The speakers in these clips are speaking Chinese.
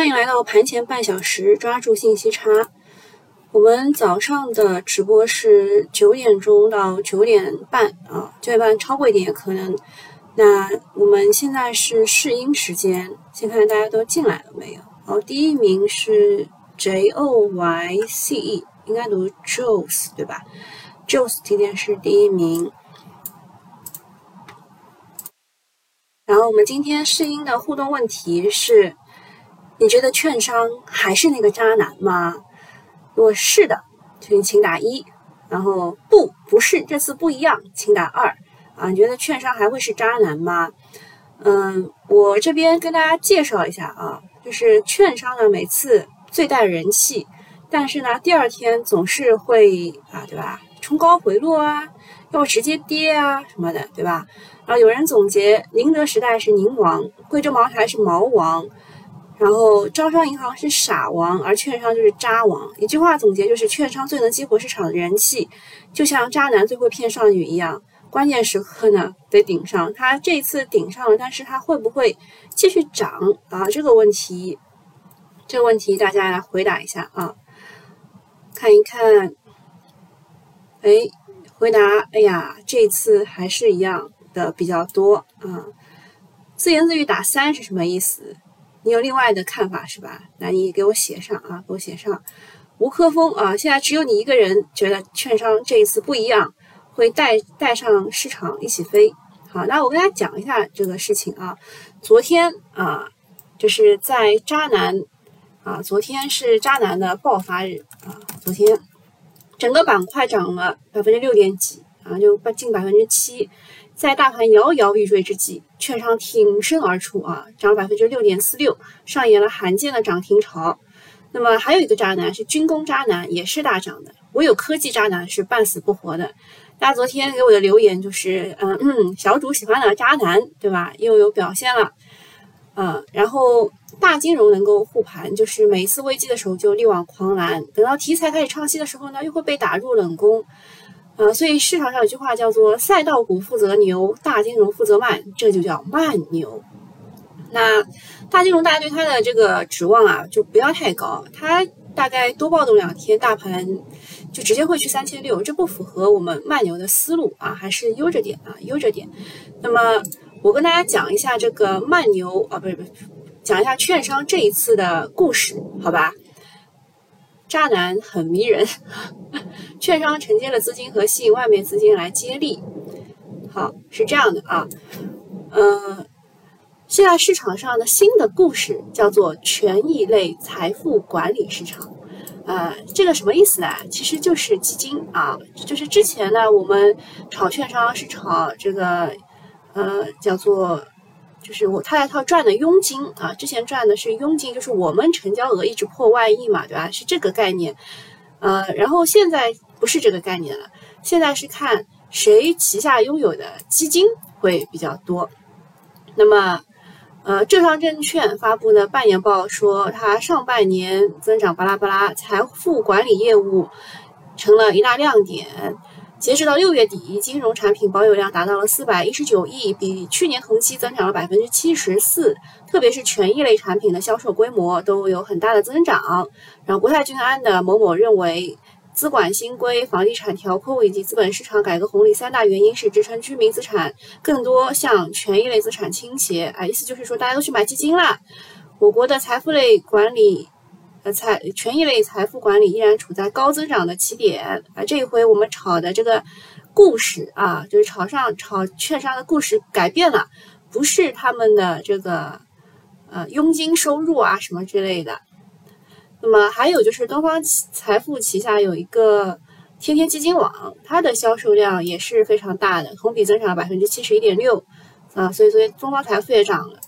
欢迎来到盘前半小时，抓住信息差。我们早上的直播是九点钟到九点半啊，九点半超过一点也可能。那我们现在是试音时间，先看看大家都进来了没有。好，第一名是 J O Y C E，应该读 Joes 对吧？Joes 今天是第一名。然后我们今天试音的互动问题是。你觉得券商还是那个渣男吗？如果是的，请请打一；然后不，不是，这次不一样，请打二。啊，你觉得券商还会是渣男吗？嗯，我这边跟大家介绍一下啊，就是券商呢，每次最带人气，但是呢，第二天总是会啊，对吧？冲高回落啊，要直接跌啊什么的，对吧？然后有人总结，宁德时代是宁王，贵州茅台是毛王。然后招商银行是傻王，而券商就是渣王。一句话总结就是，券商最能激活市场的人气，就像渣男最会骗少女一样。关键时刻呢得顶上，他这次顶上了，但是他会不会继续涨啊？这个问题，这个问题大家来回答一下啊，看一看。哎，回答，哎呀，这次还是一样的比较多啊。自言自语打三是什么意思？你有另外的看法是吧？那你给我写上啊，给我写上。吴科峰啊，现在只有你一个人觉得券商这一次不一样，会带带上市场一起飞。好，那我跟大家讲一下这个事情啊。昨天啊，就是在渣男啊，昨天是渣男的爆发日啊。昨天整个板块涨了百分之六点几啊，就近百分之七。在大盘摇摇欲坠之际，券商挺身而出啊，涨了百分之六点四六，上演了罕见的涨停潮。那么还有一个渣男是军工渣男，也是大涨的。唯有科技渣男是半死不活的。大家昨天给我的留言就是，嗯嗯，小主喜欢的渣男，对吧？又有表现了，嗯，然后大金融能够护盘，就是每一次危机的时候就力挽狂澜，等到题材开始唱戏的时候呢，又会被打入冷宫。呃，所以市场上有句话叫做“赛道股负责牛，大金融负责慢”，这就叫慢牛。那大金融大家对它的这个指望啊，就不要太高，它大概多暴动两天，大盘就直接会去三千六，这不符合我们慢牛的思路啊，还是悠着点啊，悠着点。那么我跟大家讲一下这个慢牛啊，不是不是，讲一下券商这一次的故事，好吧？渣男很迷人，券商承接了资金和吸引外面资金来接力。好，是这样的啊，嗯，现在市场上的新的故事叫做权益类财富管理市场。呃，这个什么意思呢？其实就是基金啊，就是之前呢，我们炒券商是炒这个，呃，叫做。就是我套来套赚的佣金啊，之前赚的是佣金，就是我们成交额一直破万亿嘛，对吧？是这个概念，呃，然后现在不是这个概念了，现在是看谁旗下拥有的基金会比较多。那么，呃，浙商证券发布的半年报说，它上半年增长巴拉巴拉，财富管理业务成了一大亮点。截止到六月底，金融产品保有量达到了四百一十九亿，比去年同期增长了百分之七十四。特别是权益类产品的销售规模都有很大的增长。然后，国泰君安的某某认为，资管新规、房地产调控以及资本市场改革红利三大原因是支撑居民资产更多向权益类资产倾斜。啊，意思就是说大家都去买基金啦。我国的财富类管理。呃，财权益类财富管理依然处在高增长的起点啊！这一回我们炒的这个故事啊，就是炒上炒券商的故事改变了，不是他们的这个呃佣金收入啊什么之类的。那么还有就是东方财富旗下有一个天天基金网，它的销售量也是非常大的，同比增长了百分之七十一点六啊！所以所以东方财富也涨了。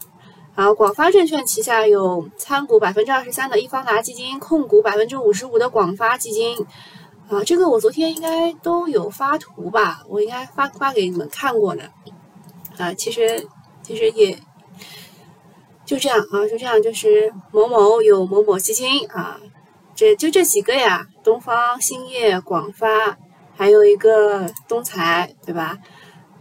然后广发证券旗下有参股百分之二十三的易方达基金，控股百分之五十五的广发基金。啊，这个我昨天应该都有发图吧？我应该发发给你们看过的。啊，其实其实也就这样啊，就这样，就是某某有某某基金啊，这就这几个呀，东方兴业、广发，还有一个东财，对吧？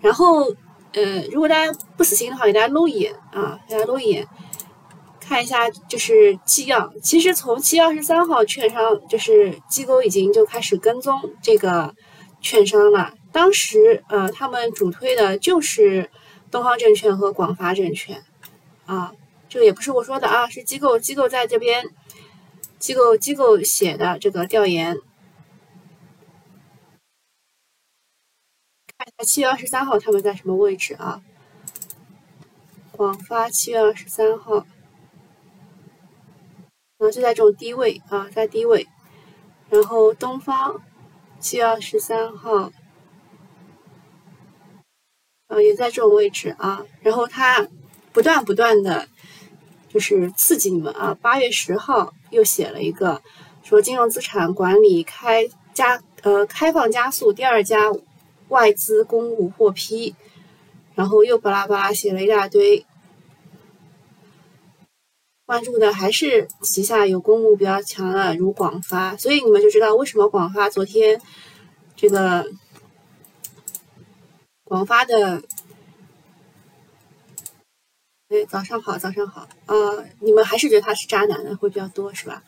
然后。呃，如果大家不死心的话，给大家搂一眼啊，给大家搂一眼，看一下，就是纪要。其实从七月二十三号，券商就是机构已经就开始跟踪这个券商了。当时，呃，他们主推的就是东方证券和广发证券，啊，这个也不是我说的啊，是机构机构在这边，机构机构写的这个调研。看一下七月二十三号他们在什么位置啊？广发七月二十三号。然后就在这种低位啊，在低位，然后东方七月二十三号，啊也在这种位置啊，然后它不断不断的，就是刺激你们啊。八月十号又写了一个，说金融资产管理开加呃开放加速，第二家外资公募获批，然后又巴拉巴拉写了一大堆。关注的还是旗下有公募比较强的，如广发，所以你们就知道为什么广发昨天这个广发的，哎，早上好，早上好，呃，你们还是觉得他是渣男的会比较多是吧？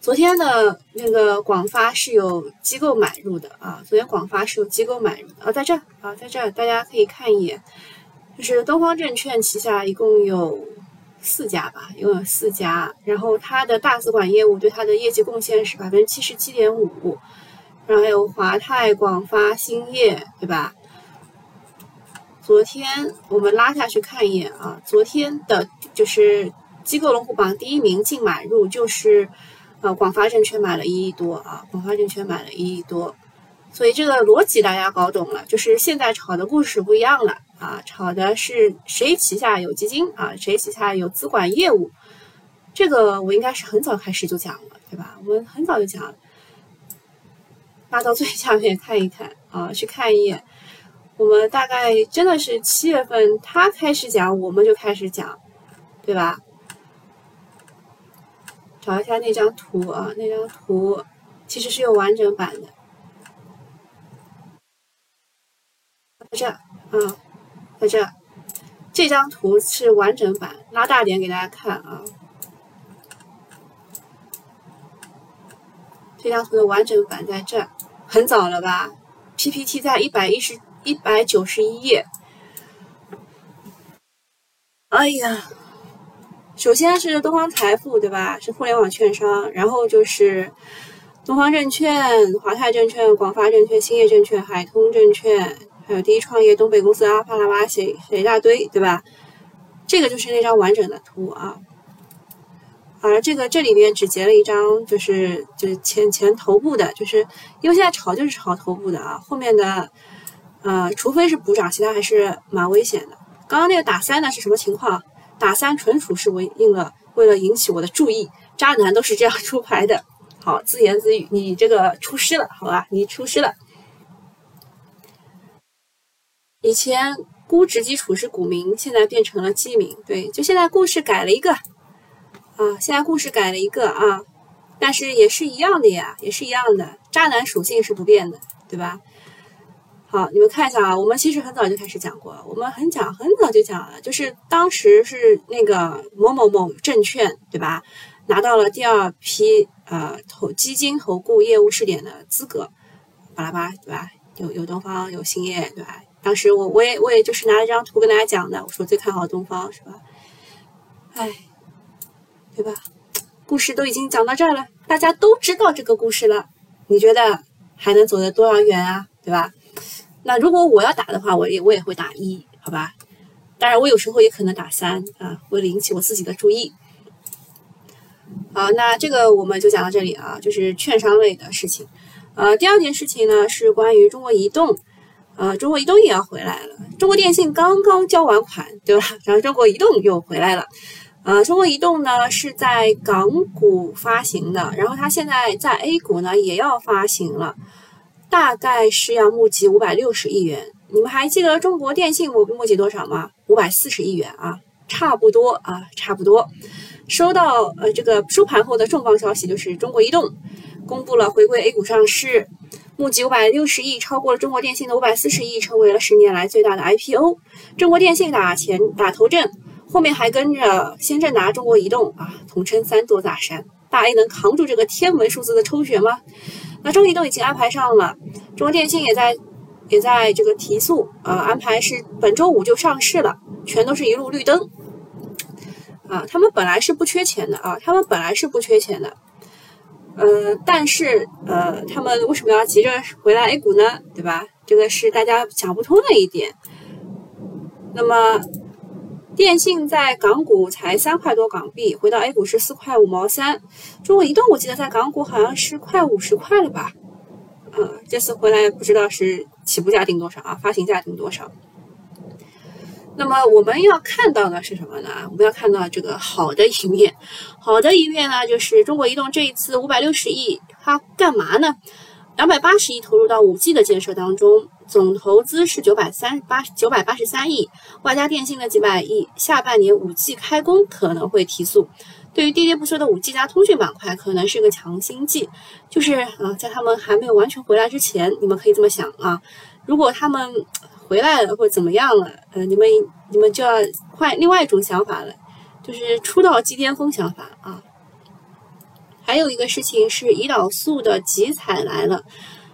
昨天的那个广发是有机构买入的啊，昨天广发是有机构买入的啊，在这啊，在这大家可以看一眼，就是东方证券旗下一共有。四家吧，一共有四家，然后它的大资管业务对它的业绩贡献是百分之七十七点五，然后还有华泰、广发、兴业，对吧？昨天我们拉下去看一眼啊，昨天的就是机构龙虎榜第一名净买入就是呃广发证券买了一亿多啊，广发证券买了一亿多，所以这个逻辑大家搞懂了，就是现在炒的故事不一样了。啊，炒的是谁旗下有基金啊？谁旗下有资管业务？这个我应该是很早开始就讲了，对吧？我们很早就讲了，拉到最下面看一看啊，去看一眼。我们大概真的是七月份他开始讲，我们就开始讲，对吧？找一下那张图啊，那张图其实是有完整版的，在这啊。在这，这张图是完整版，拉大点给大家看啊。这张图的完整版在这，很早了吧？PPT 在一百一十一百九十一页。哎呀，首先是东方财富，对吧？是互联网券商，然后就是东方证券、华泰证券、广发证券、兴业证券、海通证券。还有第一创业、东北公司阿帕拉巴写写一大堆，对吧？这个就是那张完整的图啊。而这个这里边只截了一张，就是就是前前头部的，就是因为现在炒就是炒头部的啊。后面的呃，除非是补涨，其他还是蛮危险的。刚刚那个打三的是什么情况？打三纯属是为应了为了引起我的注意，渣男都是这样出牌的。好，自言自语，你这个出师了，好吧？你出师了。以前估值基础是股民，现在变成了基民。对，就现在故事改了一个啊，现在故事改了一个啊，但是也是一样的呀，也是一样的，渣男属性是不变的，对吧？好，你们看一下啊，我们其实很早就开始讲过，我们很讲很早就讲了，就是当时是那个某某某证券，对吧？拿到了第二批呃投基金投顾业务试点的资格，巴拉巴，对吧？有有东方，有兴业，对吧？当时我我也我也就是拿了张图跟大家讲的，我说最看好东方是吧？哎，对吧？故事都已经讲到这儿了，大家都知道这个故事了，你觉得还能走得多少远啊？对吧？那如果我要打的话，我也我也会打一，好吧？当然我有时候也可能打三啊，为了引起我自己的注意。好，那这个我们就讲到这里啊，就是券商类的事情。呃，第二件事情呢是关于中国移动。呃，中国移动也要回来了。中国电信刚刚交完款，对吧？然后中国移动又回来了。呃，中国移动呢是在港股发行的，然后它现在在 A 股呢也要发行了，大概是要募集五百六十亿元。你们还记得中国电信募募集多少吗？五百四十亿元啊，差不多啊，差不多。收到呃这个收盘后的重磅消息就是中国移动公布了回归 A 股上市。募集五百六十亿，超过了中国电信的五百四十亿，成为了十年来最大的 IPO。中国电信打前打头阵，后面还跟着先正达、中国移动啊，统称三座大山。大 A 能扛住这个天文数字的抽血吗？那中移动已经安排上了，中国电信也在也在这个提速啊，安排是本周五就上市了，全都是一路绿灯啊。他们本来是不缺钱的啊，他们本来是不缺钱的，呃，但是呃，他们为什么要急着回来 A 股呢？对吧？这个是大家想不通的一点。那么。电信在港股才三块多港币，回到 A 股是四块五毛三。中国移动我记得在港股好像是快五十块了吧？嗯，这次回来不知道是起步价定多少啊？发行价定多少？那么我们要看到的是什么呢？我们要看到这个好的一面。好的一面呢，就是中国移动这一次五百六十亿，它干嘛呢？两百八十亿投入到五 G 的建设当中。总投资是九百三十八九百八十三亿，外加电信的几百亿。下半年五 G 开工可能会提速，对于跌跌不休的五 G 加通讯板块，可能是个强心剂。就是啊，在他们还没有完全回来之前，你们可以这么想啊。如果他们回来了或者怎么样了，呃，你们你们就要换另外一种想法了，就是出道即巅峰想法啊。还有一个事情是胰岛素的集采来了，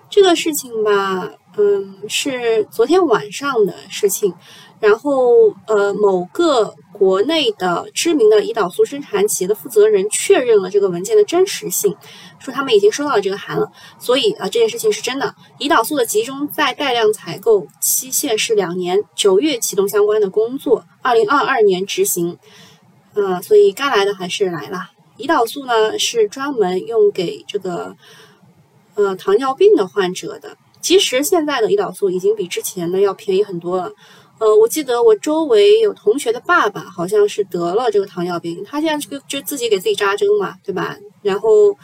这个事情吧。嗯，是昨天晚上的事情。然后，呃，某个国内的知名的胰岛素生产企业的负责人确认了这个文件的真实性，说他们已经收到了这个函了。所以啊，这件事情是真的。胰岛素的集中在带量采购期限是两年，九月启动相关的工作，二零二二年执行。呃，所以该来的还是来了。胰岛素呢，是专门用给这个呃糖尿病的患者的。其实现在的胰岛素已经比之前的要便宜很多了。呃，我记得我周围有同学的爸爸好像是得了这个糖尿病，他现在就就自己给自己扎针嘛，对吧？然后，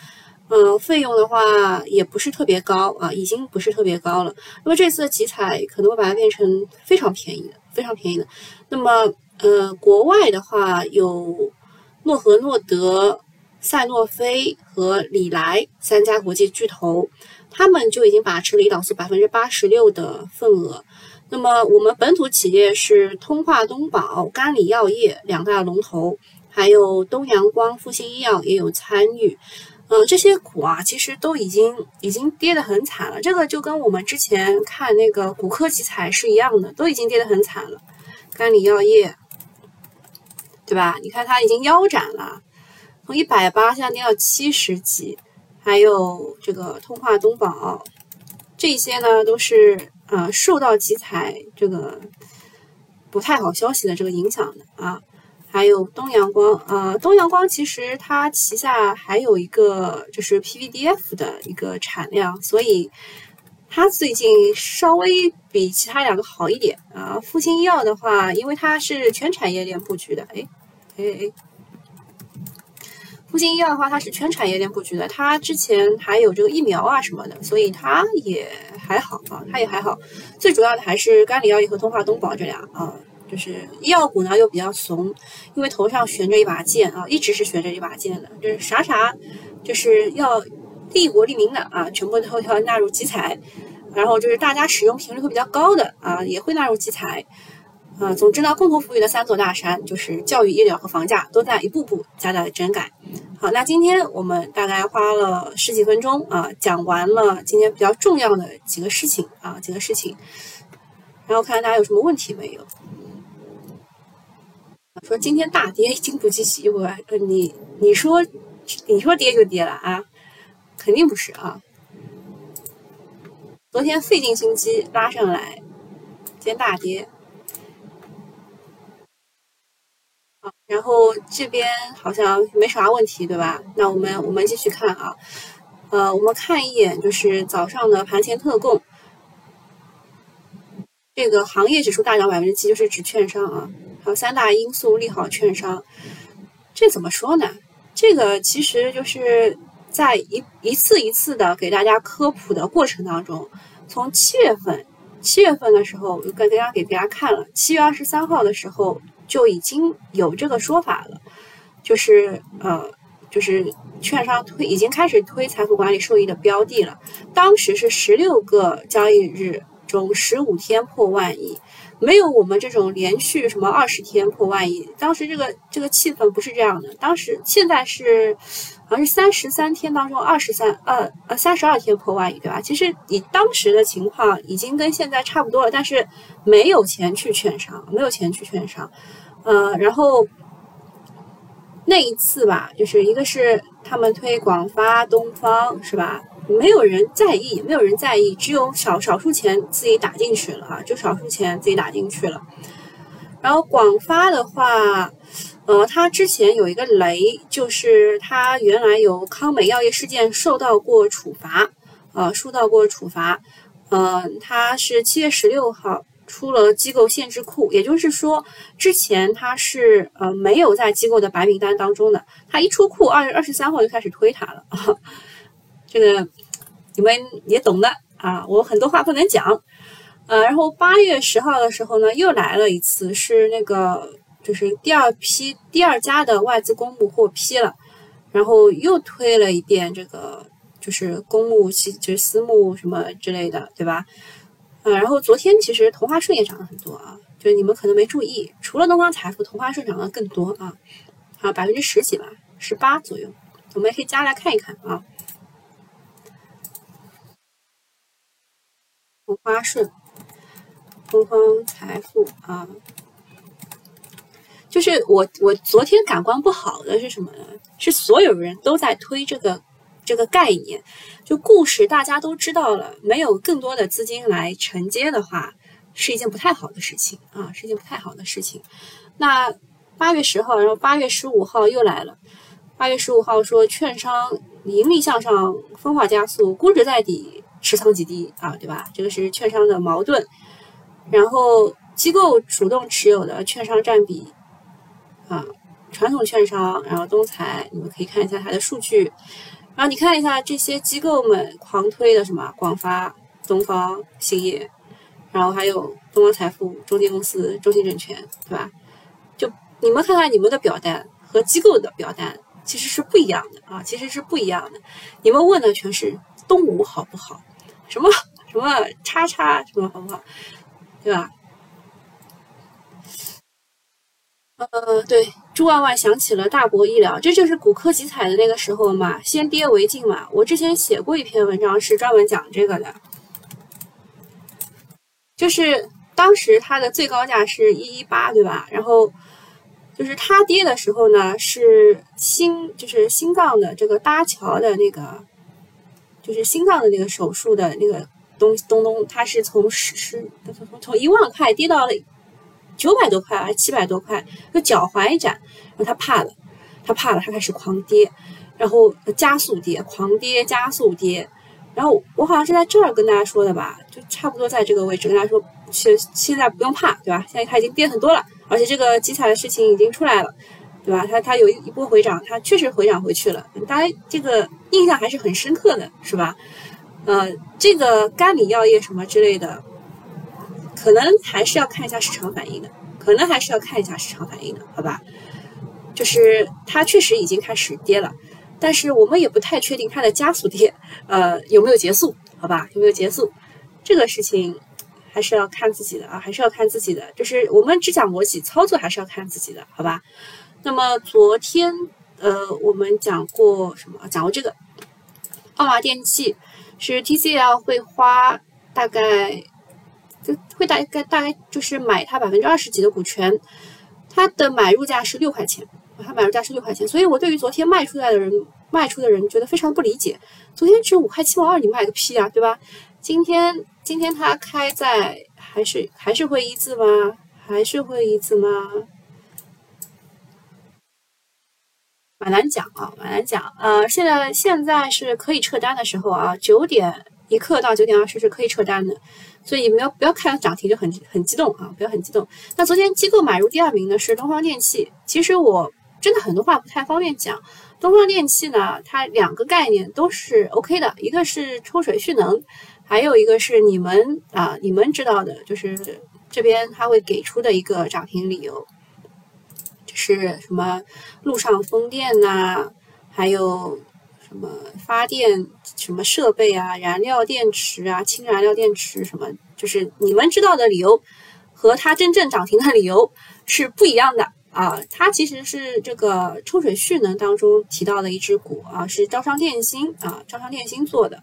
嗯，费用的话也不是特别高啊，已经不是特别高了。那么这次的集采可能会把它变成非常便宜的，非常便宜的。那么，呃，国外的话有诺和诺德、赛诺菲和礼来三家国际巨头。他们就已经把持了胰岛素百分之八十六的份额。那么我们本土企业是通化东宝、甘李药业两大龙头，还有东阳光、复星医药也有参与。嗯，这些股啊，其实都已经已经跌得很惨了。这个就跟我们之前看那个骨科集采是一样的，都已经跌得很惨了。甘李药业，对吧？你看它已经腰斩了，从一百八现在跌到七十几。还有这个通化东宝，这些呢都是呃受到集采这个不太好消息的这个影响的啊。还有东阳光啊，东阳光其实它旗下还有一个就是 PVDF 的一个产量，所以它最近稍微比其他两个好一点啊。复星医药的话，因为它是全产业链布局的，哎哎哎。复星医药的话，它是全产业链布局的，它之前还有这个疫苗啊什么的，所以它也还好啊，它也还好。最主要的还是甘李药业和通化东宝这俩啊，就是医药股呢又比较怂，因为头上悬着一把剑啊，一直是悬着一把剑的，就是啥啥就是要利国利民的啊，全部都要纳入集采，然后就是大家使用频率会比较高的啊，也会纳入集采。呃，总之呢，共同富裕的三座大山就是教育、医疗和房价，都在一步步加大整改。好，那今天我们大概花了十几分钟啊，讲完了今天比较重要的几个事情啊，几个事情，然后看看大家有什么问题没有？说今天大跌，经不起洗我，呃，你你说你说跌就跌了啊？肯定不是啊。昨天费尽心机拉上来，今天大跌。然后这边好像没啥问题，对吧？那我们我们继续看啊，呃，我们看一眼就是早上的盘前特供，这个行业指数大涨百分之七，就是指券商啊。还有三大因素利好券商，这怎么说呢？这个其实就是在一一次一次的给大家科普的过程当中，从七月份七月份的时候，我给大家给大家看了，七月二十三号的时候。就已经有这个说法了，就是呃，就是券商推已经开始推财富管理受益的标的了。当时是十六个交易日中十五天破万亿，没有我们这种连续什么二十天破万亿，当时这个这个气氛不是这样的。当时现在是好像是三十三天当中二十三呃呃三十二天破万亿，对吧？其实以当时的情况已经跟现在差不多了，但是没有钱去券商，没有钱去券商，呃，然后那一次吧，就是一个是他们推广发东方，是吧？没有人在意，没有人在意，只有少少数钱自己打进去了啊，就少数钱自己打进去了。然后广发的话，呃，他之前有一个雷，就是他原来有康美药业事件受到过处罚，呃，受到过处罚。嗯，他是七月十六号出了机构限制库，也就是说，之前它是呃没有在机构的白名单当中的，它一出库，二月二十三号就开始推它了。这个你们也懂的啊，我很多话不能讲，呃，然后八月十号的时候呢，又来了一次，是那个就是第二批第二家的外资公募获批了，然后又推了一遍这个就是公募期就是私募什么之类的，对吧？嗯，然后昨天其实同花顺也涨了很多啊，就是你们可能没注意，除了东方财富，同花顺涨了更多啊，啊，百分之十几吧，十八左右，我们也可以加来看一看啊。同花顺、东方财富啊，就是我我昨天感官不好的是什么呢？是所有人都在推这个这个概念，就故事大家都知道了，没有更多的资金来承接的话，是一件不太好的事情啊，是一件不太好的事情。那八月十号，然后八月十五号又来了，八月十五号说券商盈利向上，分化加速，估值在底。持仓极低啊，对吧？这个是券商的矛盾。然后机构主动持有的券商占比啊，传统券商，然后东财，你们可以看一下它的数据。然后你看一下这些机构们狂推的什么广发、东方兴业，然后还有东方财富、中金公司、中信证券，对吧？就你们看看你们的表单和机构的表单其实是不一样的啊，其实是不一样的。你们问的全是东吴好不好？什么什么叉叉什么好不好，对吧？呃，对，朱万万想起了大博医疗，这就是骨科集采的那个时候嘛，先跌为敬嘛。我之前写过一篇文章，是专门讲这个的，就是当时它的最高价是一一八，对吧？然后就是它跌的时候呢，是心就是心脏的这个搭桥的那个。就是心脏的那个手术的那个东东东，它是从十十从从一万块跌到了九百多块还是七百多块，就脚踝一斩，然后他怕了，他怕了，他开始狂跌，然后加速跌，狂跌加速跌，然后我好像是在这儿跟大家说的吧，就差不多在这个位置跟大家说，现现在不用怕，对吧？现在它已经跌很多了，而且这个集采的事情已经出来了。对吧？它它有一一波回涨，它确实回涨回去了，大家这个印象还是很深刻的，是吧？呃，这个甘李药业什么之类的，可能还是要看一下市场反应的，可能还是要看一下市场反应的，好吧？就是它确实已经开始跌了，但是我们也不太确定它的加速跌，呃，有没有结束？好吧？有没有结束？这个事情还是要看自己的啊，还是要看自己的。就是我们只讲逻辑，操作还是要看自己的，好吧？那么昨天，呃，我们讲过什么？讲过这个，奥马电器是 TCL 会花大概，就会大概大概就是买它百分之二十几的股权，它的买入价是六块钱，它买入价是六块钱，所以我对于昨天卖出来的人，卖出的人觉得非常不理解，昨天只五块七毛二，你卖个屁啊，对吧？今天今天它开在还是还是会一字吗？还是会一字吗？蛮难讲啊，蛮难讲。呃，现在现在是可以撤单的时候啊，九点一刻到九点二十是可以撤单的，所以不要不要看涨停就很很激动啊，不要很激动。那昨天机构买入第二名的是东方电气，其实我真的很多话不太方便讲。东方电气呢，它两个概念都是 OK 的，一个是抽水蓄能，还有一个是你们啊你们知道的，就是这边它会给出的一个涨停理由。就是什么路上风电呐，还有什么发电什么设备啊，燃料电池啊，氢燃料电池什么，就是你们知道的理由，和它真正涨停的理由是不一样的啊。它其实是这个抽水蓄能当中提到的一只股啊，是招商电芯啊，招商电芯做的。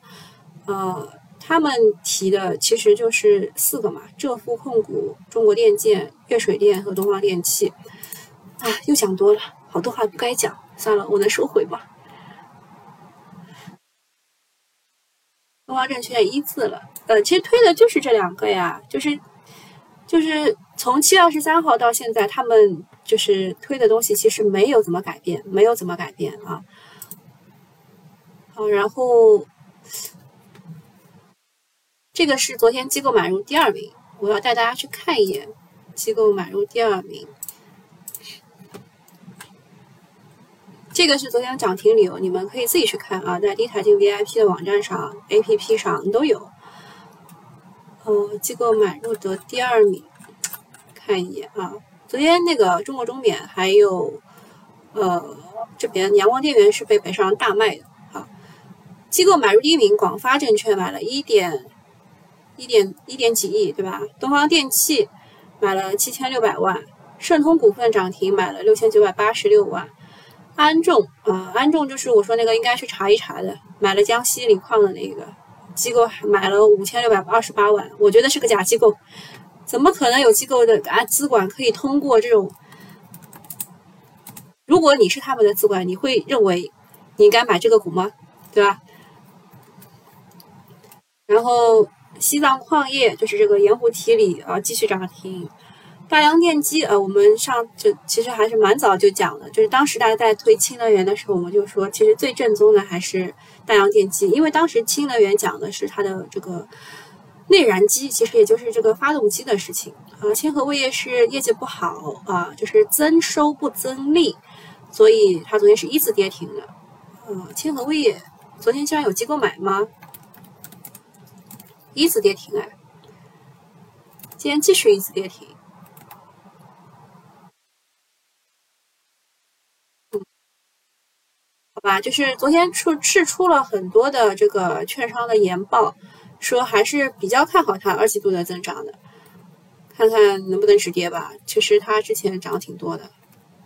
呃，他们提的其实就是四个嘛，浙富控股、中国电建、粤水电和东方电气。啊，又讲多了，好多话不该讲，算了，我能收回吗？东方证券一字了，呃，其实推的就是这两个呀，就是就是从七月二十三号到现在，他们就是推的东西其实没有怎么改变，没有怎么改变啊。好，然后这个是昨天机构买入第二名，我要带大家去看一眼机构买入第二名。这个是昨天涨停理由，你们可以自己去看啊，在低财经 VIP 的网站上、APP 上都有。呃，机构买入的第二名，看一眼啊。昨天那个中国中免还有呃这边阳光电源是被北上大卖的啊。机构买入第一名，广发证券买了一点一点一点几亿，对吧？东方电气买了七千六百万，盛通股份涨停买了六千九百八十六万。安众啊，安众就是我说那个应该去查一查的，买了江西锂矿的那个机构，买了五千六百二十八万，我觉得是个假机构，怎么可能有机构的啊资管可以通过这种？如果你是他们的资管，你会认为你应该买这个股吗？对吧？然后西藏矿业就是这个盐湖提锂啊，继续涨停。大洋电机，呃，我们上就其实还是蛮早就讲的，就是当时大家在推氢能源的时候，我们就说，其实最正宗的还是大洋电机，因为当时氢能源讲的是它的这个内燃机，其实也就是这个发动机的事情。啊，千和味业是业绩不好啊，就是增收不增利，所以它昨天是一字跌停的。啊，千和味业昨天居然有机构买吗？一字跌停哎，今天继续一字跌停。好吧，就是昨天出是出了很多的这个券商的研报，说还是比较看好它二季度的增长的，看看能不能止跌吧。其实它之前涨挺多的，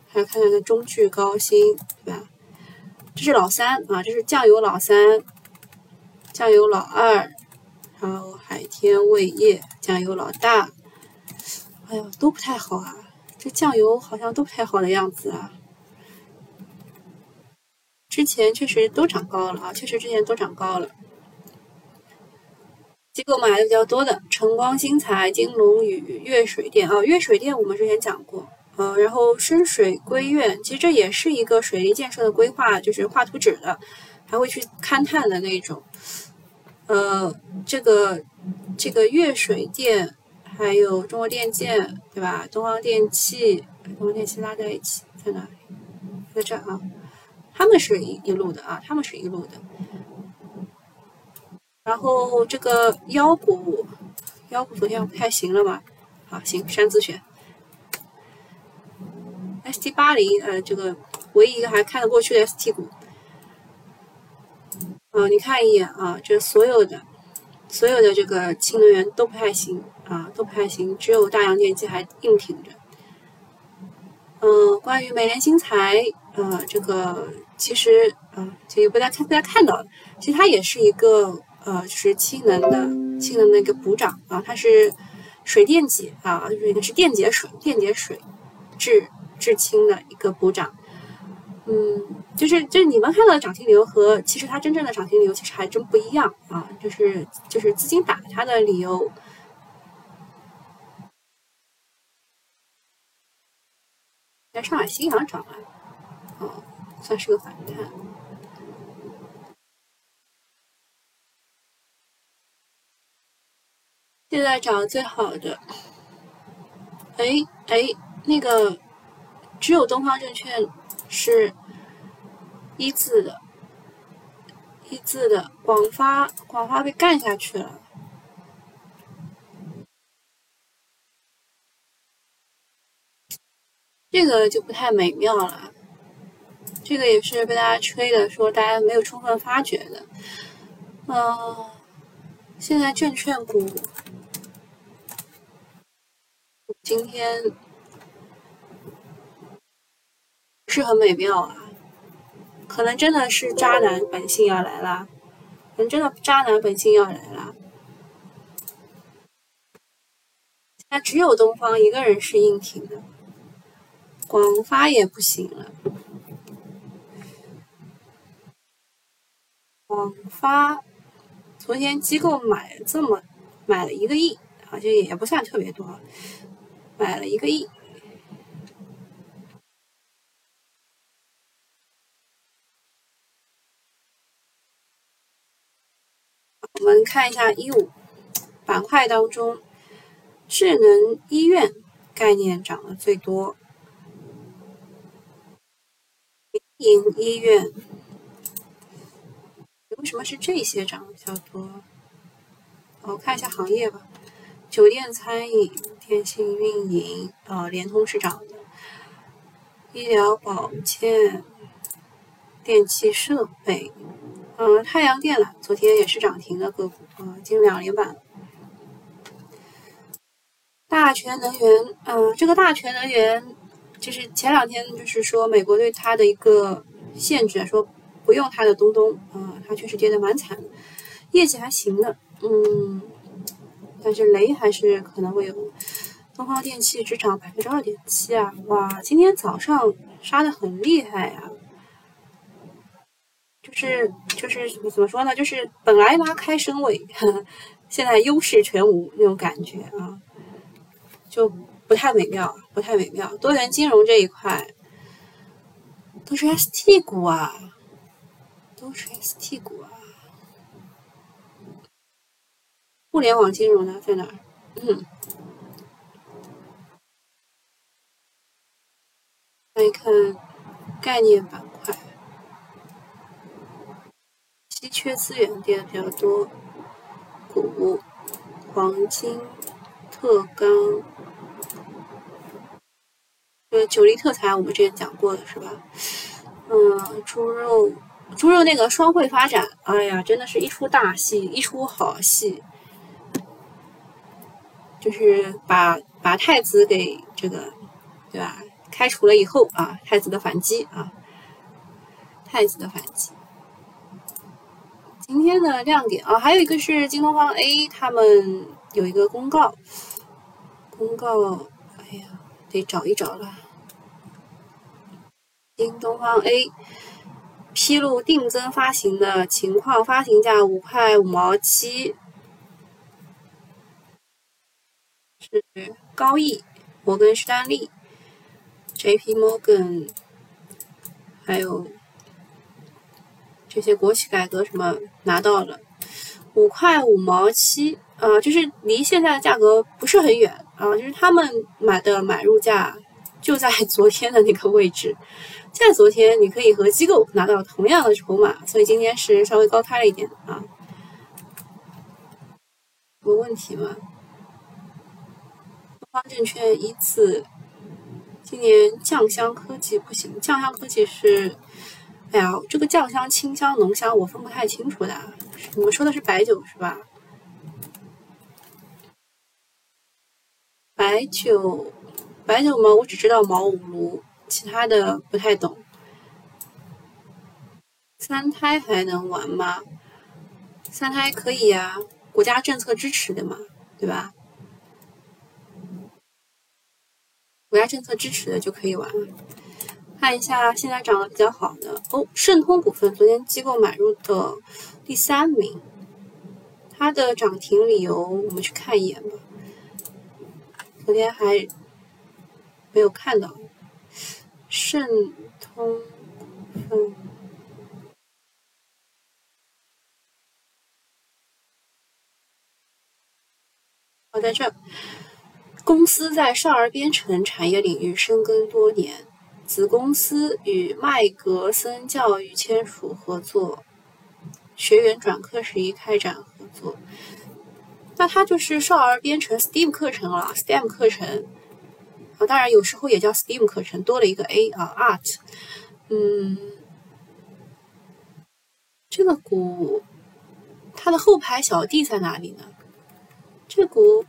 还有看看它中炬高新，对吧？这是老三啊，这是酱油老三，酱油老二，然后海天味业，酱油老大。哎呦，都不太好啊，这酱油好像都不太好的样子啊。之前确实都涨高了啊，确实之前都涨高了。机构买的比较多的，晨光新材、金龙宇、粤水电啊，粤水电我们之前讲过，呃，然后深水归院，其实这也是一个水利建设的规划，就是画图纸的，还会去勘探的那种。呃，这个这个粤水电，还有中国电建，对吧？东方电气，东方电气拉在一起在哪里？在这啊。他们是一一路的啊，他们是一路的。然后这个妖股，妖股昨天不太行了嘛？好，行，山资选。ST 八零，呃，这个唯一一个还看得过去的 ST 股。啊，你看一眼啊，这所有的所有的这个氢能源都不太行啊，都不太行，只有大洋电机还硬挺着。嗯，关于美联新材。呃，这个其实啊，这个被大家看大家看到，其实它也是一个呃，就是氢能的氢能的一个补涨啊，它是水电解啊，就是是电解水电解水制制氢的一个补涨。嗯，就是就是你们看到的涨停流和其实它真正的涨停流其实还真不一样啊，就是就是资金打它的理由。在上海新阳涨了。哦，算是个反弹。现在涨最好的，哎哎，那个只有东方证券是一字的，一字的，广发广发被干下去了，这个就不太美妙了。这个也是被大家吹的，说大家没有充分发掘的。嗯，现在证券股今天不是很美妙啊，可能真的是渣男本性要来了，可能真的渣男本性要来了。现在只有东方一个人是硬挺的，广发也不行了。广发昨天机构买这么买了一个亿，好像也不算特别多，买了一个亿。我们看一下一五板块当中，智能医院概念涨得最多，民营医院。为什么是这些涨得比较多？我看一下行业吧，酒店、餐饮、电信运营，啊，联通是涨的，医疗保健、电气设备，嗯，太阳电缆昨天也是涨停的个股，啊，进入两连板。大全能源，嗯，这个大全能源就是前两天就是说美国对它的一个限制，说。不用它的东东啊，它确实跌得蛮惨的，业绩还行的，嗯，但是雷还是可能会有。东方电气只涨百分之二点七啊，哇，今天早上杀的很厉害呀，就是就是怎么说呢，就是本来拉开升位，现在优势全无那种感觉啊，就不太美妙，不太美妙。多元金融这一块都是 ST 股啊。都是 ST 股啊，互联网金融呢在哪儿？嗯，来看概念板块，稀缺资源跌的比较多，股、黄金、特钢，呃，九黎特材我们之前讲过的是吧？嗯，猪肉。猪肉那个双汇发展，哎呀，真的是一出大戏，一出好戏，就是把把太子给这个，对吧？开除了以后啊，太子的反击啊，太子的反击。今天的亮点啊，还有一个是京东方 A，他们有一个公告，公告，哎呀，得找一找了，京东方 A。披露定增发行的情况，发行价五块五毛七，是高毅、摩根士丹利、J.P. Morgan，还有这些国企改革什么拿到了五块五毛七，呃，就是离现在的价格不是很远啊，就是他们买的买入价就在昨天的那个位置。在昨天，你可以和机构拿到同样的筹码，所以今天是稍微高开了一点啊。有问题吗？东方证券依次，今年酱香科技不行，酱香科技是，哎呀，这个酱香、清香、浓香我分不太清楚的。你们说的是白酒是吧？白酒，白酒吗？我只知道茅五炉。其他的不太懂，三胎还能玩吗？三胎可以呀，国家政策支持的嘛，对吧？国家政策支持的就可以玩。看一下现在涨得比较好的哦，盛通股份昨天机构买入的第三名，它的涨停理由我们去看一眼吧。昨天还没有看到。盛通股份，我在这。公司在少儿编程产业领域深耕多年，子公司与麦格森教育签署合作，学员转课时已开展合作。那它就是少儿编程 STEAM 课程了，STEAM 课程。啊，当然有时候也叫 STEAM 课程，多了一个 A 啊，Art。嗯，这个股它的后排小弟在哪里呢？这股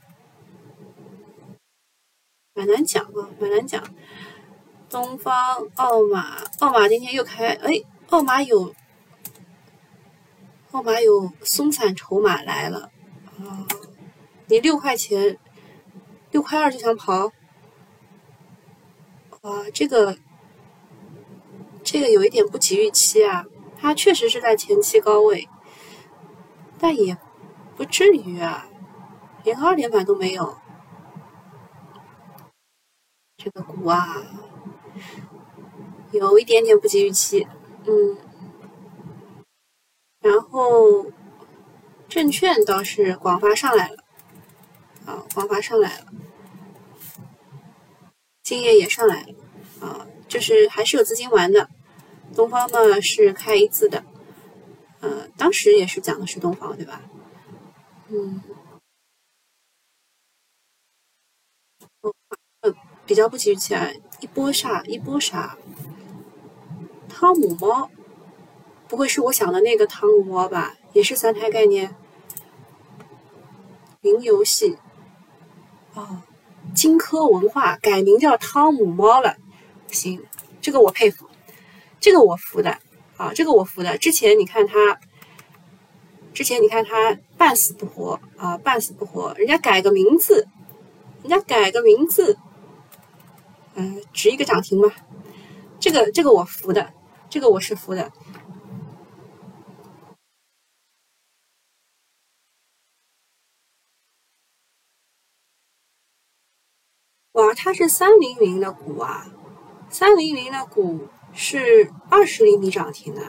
蛮难讲啊，蛮难讲。东方奥马，奥马今天又开，哎，奥马有，奥马有松散筹码来了啊！你六块钱，六块二就想跑？啊，这个，这个有一点不及预期啊！它确实是在前期高位，但也不至于啊，连二连板都没有。这个股啊。有一点点不及预期，嗯，然后证券倒是广发上来了，啊，广发上来了，兴业也上来了，啊，就是还是有资金玩的。东方嘛是开一字的，呃，当时也是讲的是东方，对吧？嗯，比较不及预期啊，一波杀，一波杀。汤姆猫，不会是我想的那个汤姆猫吧？也是三胎概念。云游戏，哦，金科文化改名叫汤姆猫了。行，这个我佩服，这个我服的啊，这个我服的。之前你看他，之前你看他半死不活啊，半死不活，人家改个名字，人家改个名字，嗯，值一个涨停吧。这个这个我服的。这个我是服的，是三零零的股啊，三零零的股是二十厘米涨停的，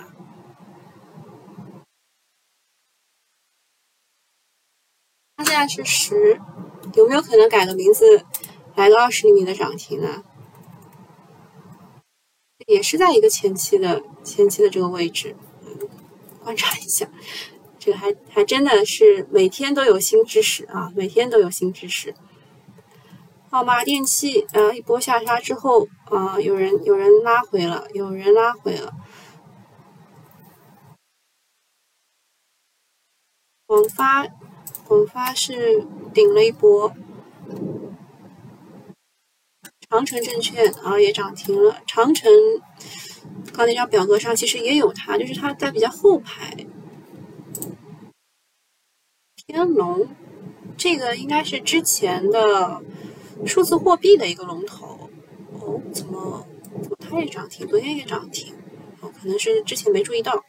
它现在是十，有没有可能改个名字，来个二十厘米的涨停呢？也是在一个前期的前期的这个位置，嗯，观察一下，这个还还真的是每天都有新知识啊，每天都有新知识。奥马电器啊，一波下杀之后啊，有人有人拉回了，有人拉回了。广发广发是顶了一波。长城证券啊也涨停了，长城刚那张表格上其实也有它，就是它在比较后排。天龙这个应该是之前的数字货币的一个龙头哦，怎么怎么它也涨停？昨天也涨停哦，可能是之前没注意到。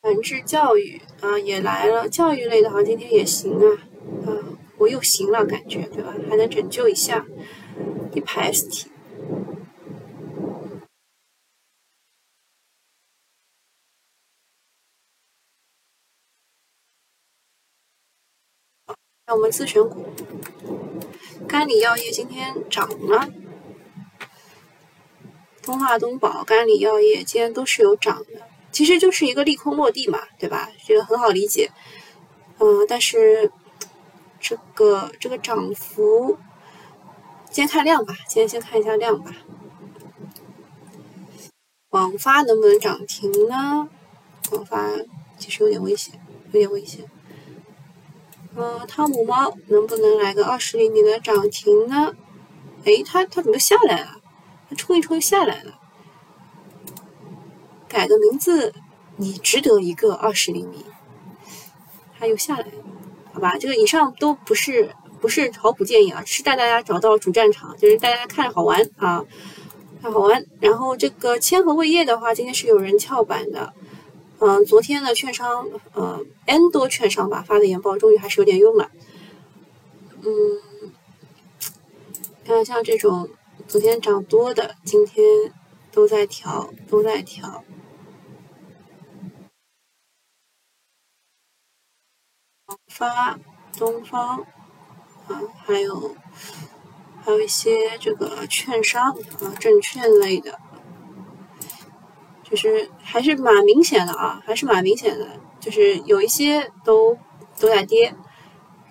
反制教育啊也来了，教育类的好像今天也行啊啊。我又行了，感觉对吧？还能拯救一下一排 ST。我们自选股，甘李药业今天涨了，通化东宝、甘李药业今天都是有涨的，其实就是一个利空落地嘛，对吧？这个很好理解。嗯，但是。这个这个涨幅，先看量吧，今天先看一下量吧。广发能不能涨停呢？广发其实有点危险，有点危险。呃，汤姆猫能不能来个二十厘米的涨停呢？哎，它它怎么下来了？它冲一冲下来了。改个名字，你值得一个二十厘米。它又下来了。好吧，这个以上都不是不是炒股建议啊，是带大家找到主战场，就是大家看着好玩啊，看好玩。然后这个千和味业的话，今天是有人翘板的，嗯，昨天的券商呃 N 多券商吧发的研报，终于还是有点用了。嗯，看像这种昨天涨多的，今天都在调，都在调。发东方啊，还有还有一些这个券商啊，证券类的，就是还是蛮明显的啊，还是蛮明显的，就是有一些都都在跌，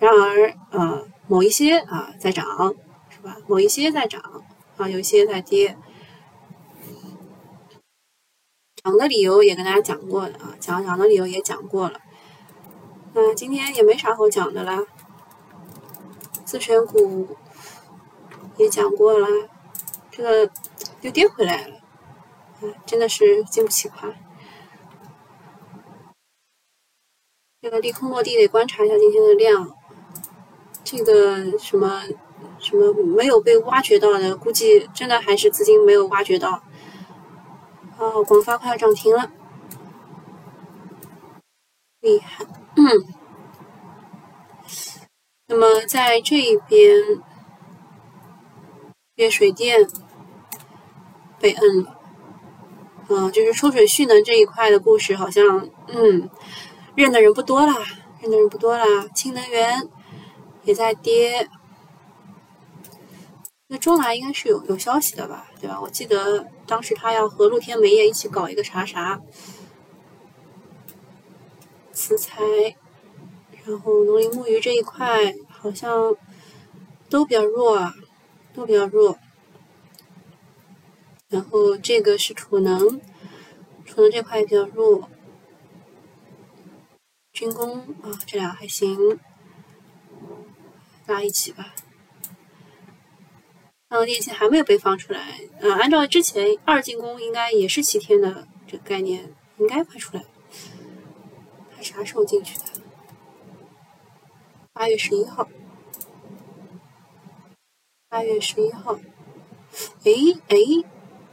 然而呃，某一些啊在涨，是吧？某一些在涨啊，有一些在跌。涨的理由也跟大家讲过的啊，讲涨的理由也讲过了。那今天也没啥好讲的啦，自选股也讲过了，这个又跌回来了，真的是经不起夸。这个利空落地得观察一下今天的量，这个什么什么没有被挖掘到的，估计真的还是资金没有挖掘到。哦，广发快要涨停了，厉害。嗯。那么在这一边，粤水电被摁了，啊，就是抽水蓄能这一块的故事，好像嗯。认的人不多啦，认的人不多啦。氢能源也在跌，那中来应该是有有消息的吧，对吧？我记得当时他要和露天煤业一起搞一个啥啥，磁材，然后农林牧渔这一块好像都比较弱啊，都比较弱。然后这个是储能，储能这块比较弱。军工啊，这俩还行，拉一起吧。嗯，电器还没有被放出来。嗯，按照之前二进攻应该也是七天的这个概念，应该快出来。他啥时候进去的？八月十一号。八月十一号。哎哎，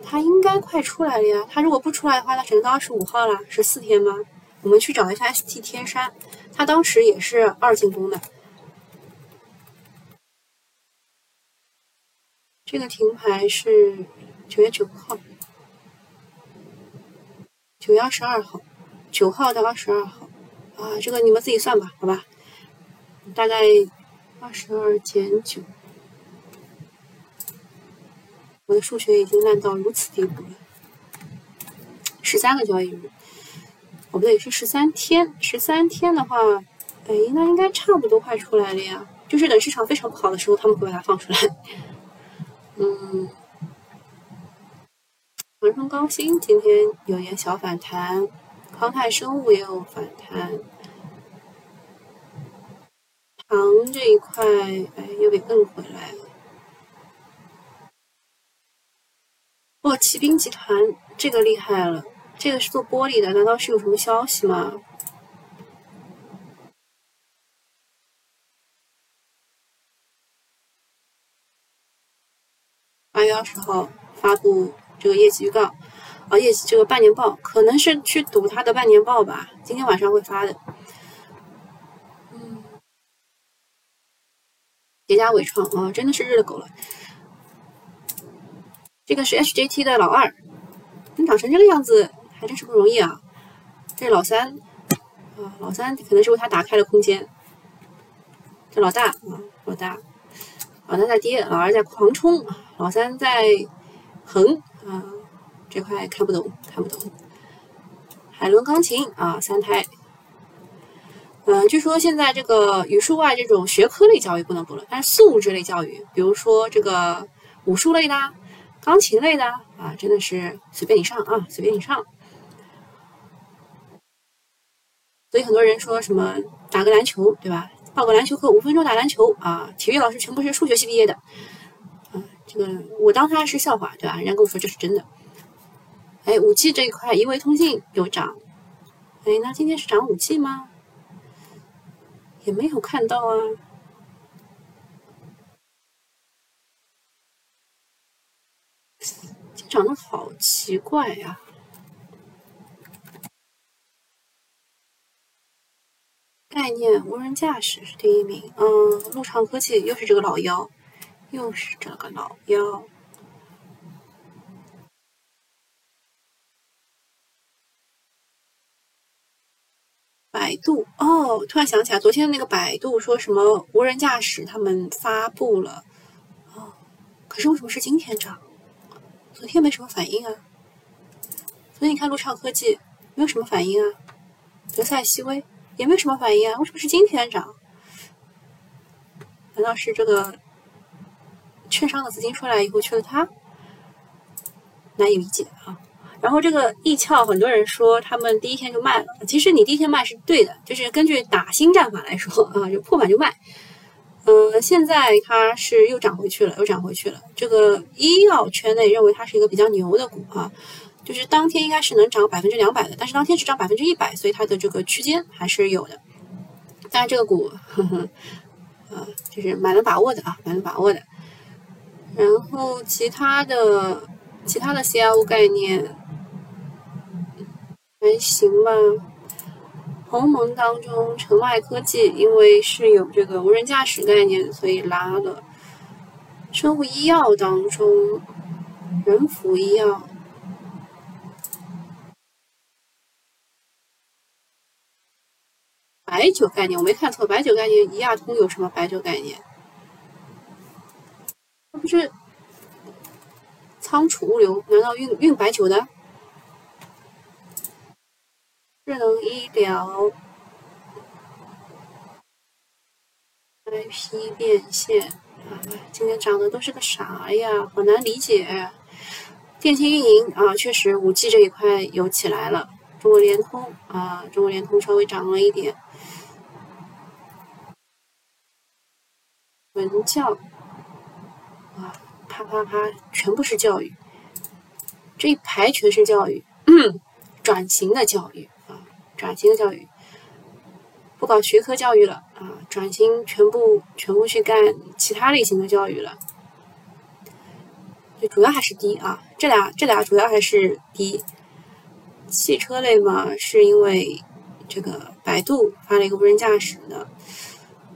他应该快出来了呀。他如果不出来的话，他只能到二十五号了，十四天吗？我们去找一下 ST 天山，他当时也是二进攻的。这个停牌是九月九号，九月二十二号，九号到二十二号啊，这个你们自己算吧，好吧？大概二十二减九，我的数学已经烂到如此地步了，十三个交易日。哦，不对，是十三天。十三天的话，哎，那应该差不多快出来了呀。就是等市场非常不好的时候，他们会把它放出来。嗯，恒生高新今天有点小反弹，康泰生物也有反弹，糖这一块，哎，又给摁回来了。哦，骑兵集团这个厉害了。这个是做玻璃的，难道是有什么消息吗？八月二十号发布这个业绩预告，啊，业绩这个半年报，可能是去赌它的半年报吧。今天晚上会发的。嗯，叠加伟创啊，真的是日了狗了。这个是 HJT 的老二，能长成这个样子。还真是不容易啊！这老三啊，老三可能是为他打开了空间。这老大啊，老大，老大在跌，老二在狂冲，老三在横啊，这块看不懂，看不懂。海伦钢琴啊，三胎。嗯，据说现在这个语数外这种学科类教育不能不了，但是素质类教育，比如说这个武术类的、钢琴类的啊，真的是随便你上啊，随便你上。所以很多人说什么打个篮球，对吧？报个篮球课，五分钟打篮球啊！体育老师全部是数学系毕业的，啊，这个我当他是笑话，对吧？人家跟我说这是真的。哎，五 G 这一块，移为通信有涨，哎，那今天是涨五 G 吗？也没有看到啊，长得好奇怪呀。概念无人驾驶是第一名，嗯，陆畅科技又是这个老妖，又是这个老妖。百度哦，突然想起来，昨天那个百度说什么无人驾驶，他们发布了，哦，可是为什么是今天涨？昨天没什么反应啊。所以你看陆畅科技没有什么反应啊，德赛西威。也没有什么反应啊？为什么是今天涨？难道是这个券商的资金出来以后去了它？难以理解啊！然后这个易俏，很多人说他们第一天就卖了。其实你第一天卖是对的，就是根据打新战法来说啊，就破板就卖。呃，现在它是又涨回去了，又涨回去了。这个医药圈内认为它是一个比较牛的股啊，就是当天应该是能涨百分之两百的，但是当天只涨百分之一百，所以它的这个区间还是有的。但是，这个股，呵呵，呃，就是蛮能把握的啊，蛮能把握的。然后其他的其他的 CRO 概念还行吧。鸿蒙当中，澄迈科技因为是有这个无人驾驶概念，所以拉了。生物医药当中，仁孚医药。白酒概念我没看错，白酒概念，怡亚通有什么白酒概念？那不是仓储物流？难道运运白酒的？智能医疗，IP 变现啊，今天涨的都是个啥呀？好难理解。电信运营啊，确实五 G 这一块有起来了。中国联通啊，中国联通稍微涨了一点。文教啊，啪啪啪，全部是教育，这一排全是教育，转型的教育，转型的教育，不搞学科教育了啊，转型全部全部去干其他类型的教育了，就主要还是低啊，这俩这俩主要还是低，汽车类嘛，是因为这个百度发了一个无人驾驶的，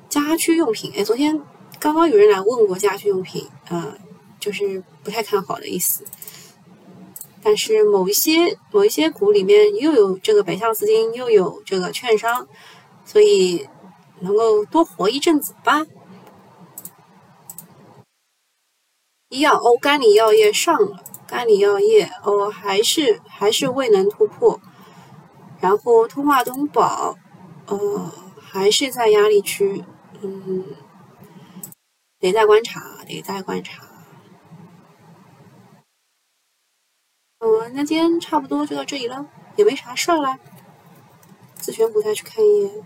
家居用品，哎，昨天。刚刚有人来问过家居用品，呃，就是不太看好的意思。但是某一些某一些股里面又有这个北向资金，又有这个券商，所以能够多活一阵子吧。医药哦，甘李药业上了，甘李药业哦，还是还是未能突破。然后通化东宝，呃，还是在压力区，嗯。得再观察，得再观察。嗯，那今天差不多就到这里了，也没啥事儿了。自选股再去看一眼。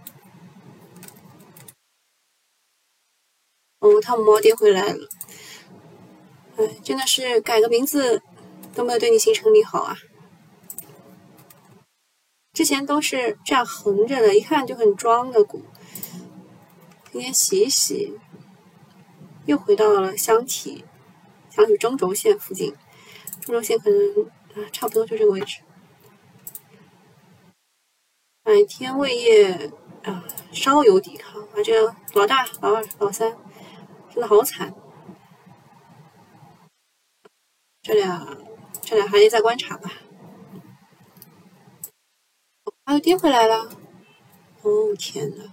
哦，汤姆猫跌回来了。哎，真的是改个名字都没有对你形成利好啊！之前都是这样横着的，一看就很装的股，今天洗一洗。又回到了箱体，箱体中轴线附近，中轴线可能差不多就这个位置。百天味业啊稍有抵抗啊，这个老大、老二、老三真的好惨，这俩这俩还得再观察吧。啊，又跌回来了！哦天呐，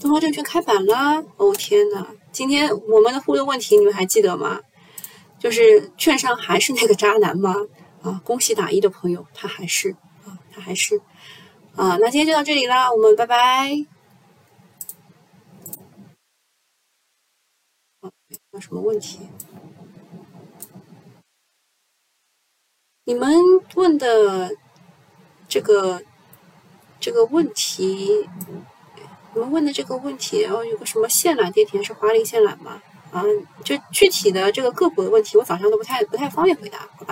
东方证券开板了！哦天呐！今天我们的互动问题你们还记得吗？就是券商还是那个渣男吗？啊，恭喜打一的朋友，他还是啊，他还是啊。那今天就到这里啦，我们拜拜。有什么问题？你们问的这个这个问题？你们问的这个问题，哦，有个什么线缆电田是华菱线缆吗？啊，就具体的这个个股的问题，我早上都不太不太方便回答，好吧？